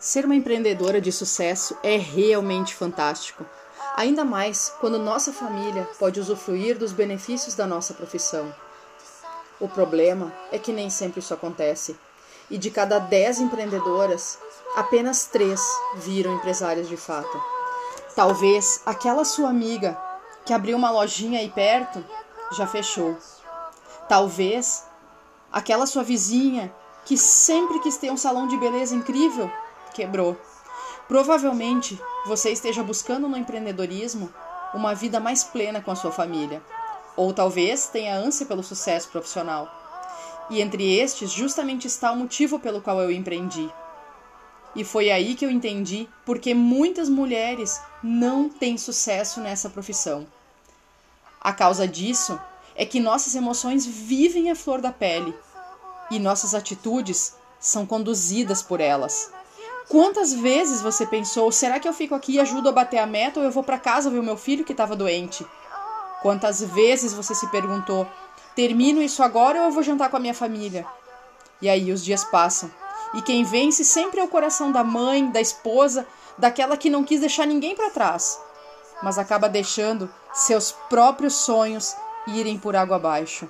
Ser uma empreendedora de sucesso é realmente fantástico. Ainda mais quando nossa família pode usufruir dos benefícios da nossa profissão. O problema é que nem sempre isso acontece. E de cada dez empreendedoras, apenas três viram empresárias de fato. Talvez aquela sua amiga que abriu uma lojinha aí perto já fechou. Talvez aquela sua vizinha que sempre quis ter um salão de beleza incrível quebrou. Provavelmente você esteja buscando no empreendedorismo uma vida mais plena com a sua família, ou talvez tenha ânsia pelo sucesso profissional. E entre estes, justamente está o motivo pelo qual eu empreendi. E foi aí que eu entendi porque muitas mulheres não têm sucesso nessa profissão. A causa disso é que nossas emoções vivem a flor da pele e nossas atitudes são conduzidas por elas. Quantas vezes você pensou, será que eu fico aqui e ajudo a bater a meta ou eu vou para casa ver o meu filho que estava doente? Quantas vezes você se perguntou, termino isso agora ou eu vou jantar com a minha família? E aí os dias passam. E quem vence sempre é o coração da mãe, da esposa, daquela que não quis deixar ninguém para trás, mas acaba deixando seus próprios sonhos irem por água abaixo.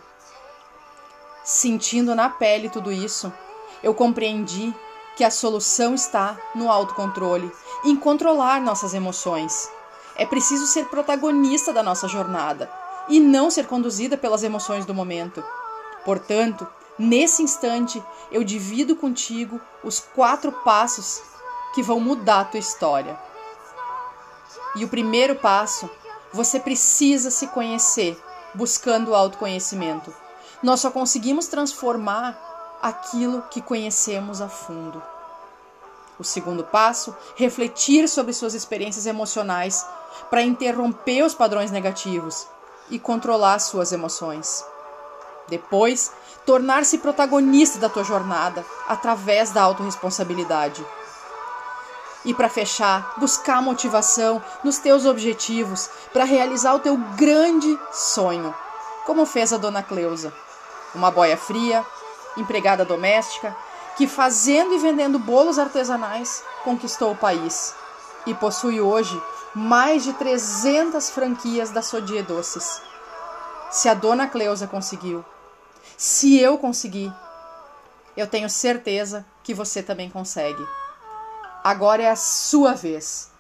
Sentindo na pele tudo isso, eu compreendi que a solução está no autocontrole, em controlar nossas emoções. É preciso ser protagonista da nossa jornada e não ser conduzida pelas emoções do momento. Portanto, nesse instante, eu divido contigo os quatro passos que vão mudar a tua história. E o primeiro passo, você precisa se conhecer, buscando o autoconhecimento. Nós só conseguimos transformar aquilo que conhecemos a fundo. O segundo passo, refletir sobre suas experiências emocionais para interromper os padrões negativos e controlar suas emoções. Depois, tornar-se protagonista da tua jornada através da autorresponsabilidade. E para fechar, buscar motivação nos teus objetivos para realizar o teu grande sonho, como fez a dona Cleusa. Uma boia fria, empregada doméstica, que fazendo e vendendo bolos artesanais conquistou o país e possui hoje mais de 300 franquias da Sodie Doces. Se a dona Cleusa conseguiu, se eu consegui, eu tenho certeza que você também consegue. Agora é a sua vez.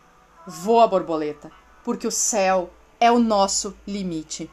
Voa, borboleta, porque o céu é o nosso limite.